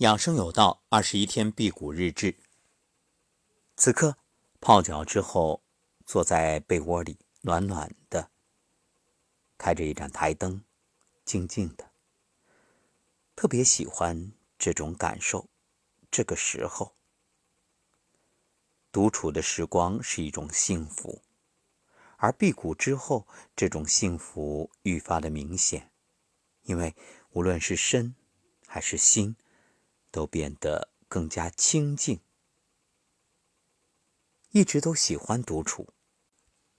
养生有道，二十一天辟谷日志。此刻泡脚之后，坐在被窝里，暖暖的，开着一盏台灯，静静的。特别喜欢这种感受。这个时候，独处的时光是一种幸福，而辟谷之后，这种幸福愈发的明显，因为无论是身还是心。都变得更加清静，一直都喜欢独处，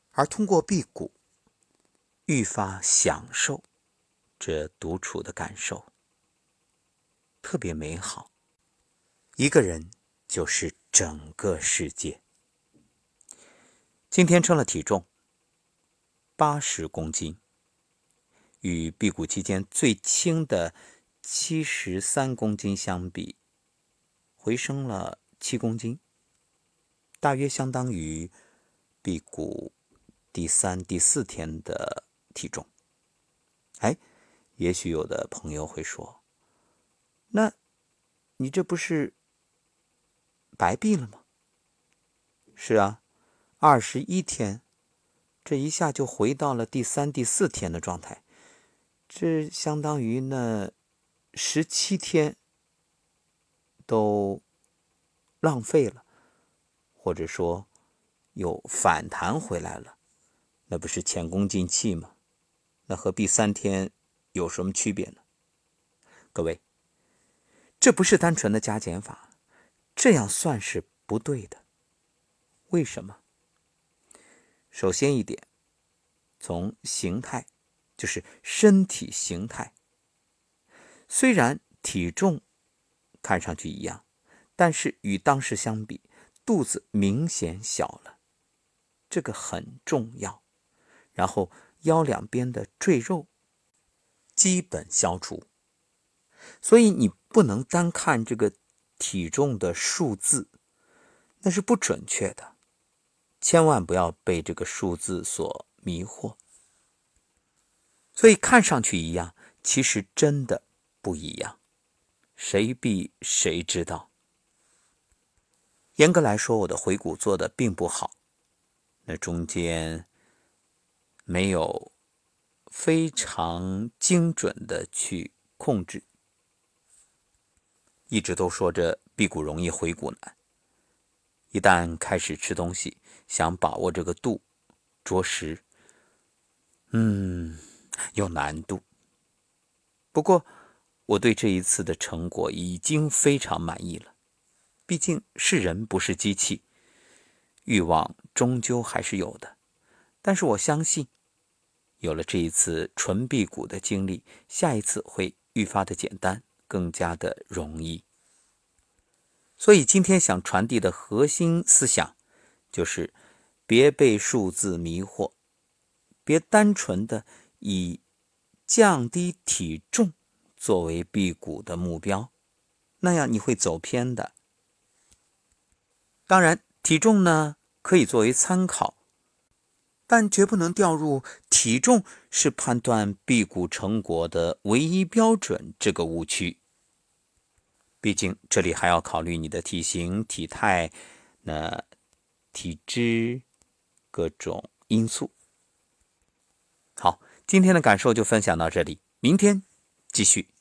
而通过辟谷，愈发享受这独处的感受，特别美好。一个人就是整个世界。今天称了体重，八十公斤，与辟谷期间最轻的。七十三公斤相比，回升了七公斤，大约相当于辟谷第三、第四天的体重。哎，也许有的朋友会说：“那，你这不是白闭了吗？”是啊，二十一天，这一下就回到了第三、第四天的状态，这相当于那。十七天都浪费了，或者说又反弹回来了，那不是前功尽弃吗？那和第三天有什么区别呢？各位，这不是单纯的加减法，这样算是不对的。为什么？首先一点，从形态，就是身体形态。虽然体重看上去一样，但是与当时相比，肚子明显小了，这个很重要。然后腰两边的赘肉基本消除，所以你不能单看这个体重的数字，那是不准确的。千万不要被这个数字所迷惑。所以看上去一样，其实真的。不一样，谁比谁知道？严格来说，我的回骨做的并不好，那中间没有非常精准的去控制，一直都说着辟谷容易回骨难，一旦开始吃东西，想把握这个度，着实，嗯，有难度。不过。我对这一次的成果已经非常满意了，毕竟是人不是机器，欲望终究还是有的。但是我相信，有了这一次纯辟谷的经历，下一次会愈发的简单，更加的容易。所以今天想传递的核心思想，就是别被数字迷惑，别单纯的以降低体重。作为辟谷的目标，那样你会走偏的。当然，体重呢可以作为参考，但绝不能掉入体重是判断辟谷成果的唯一标准这个误区。毕竟这里还要考虑你的体型、体态、那体质各种因素。好，今天的感受就分享到这里，明天。继续。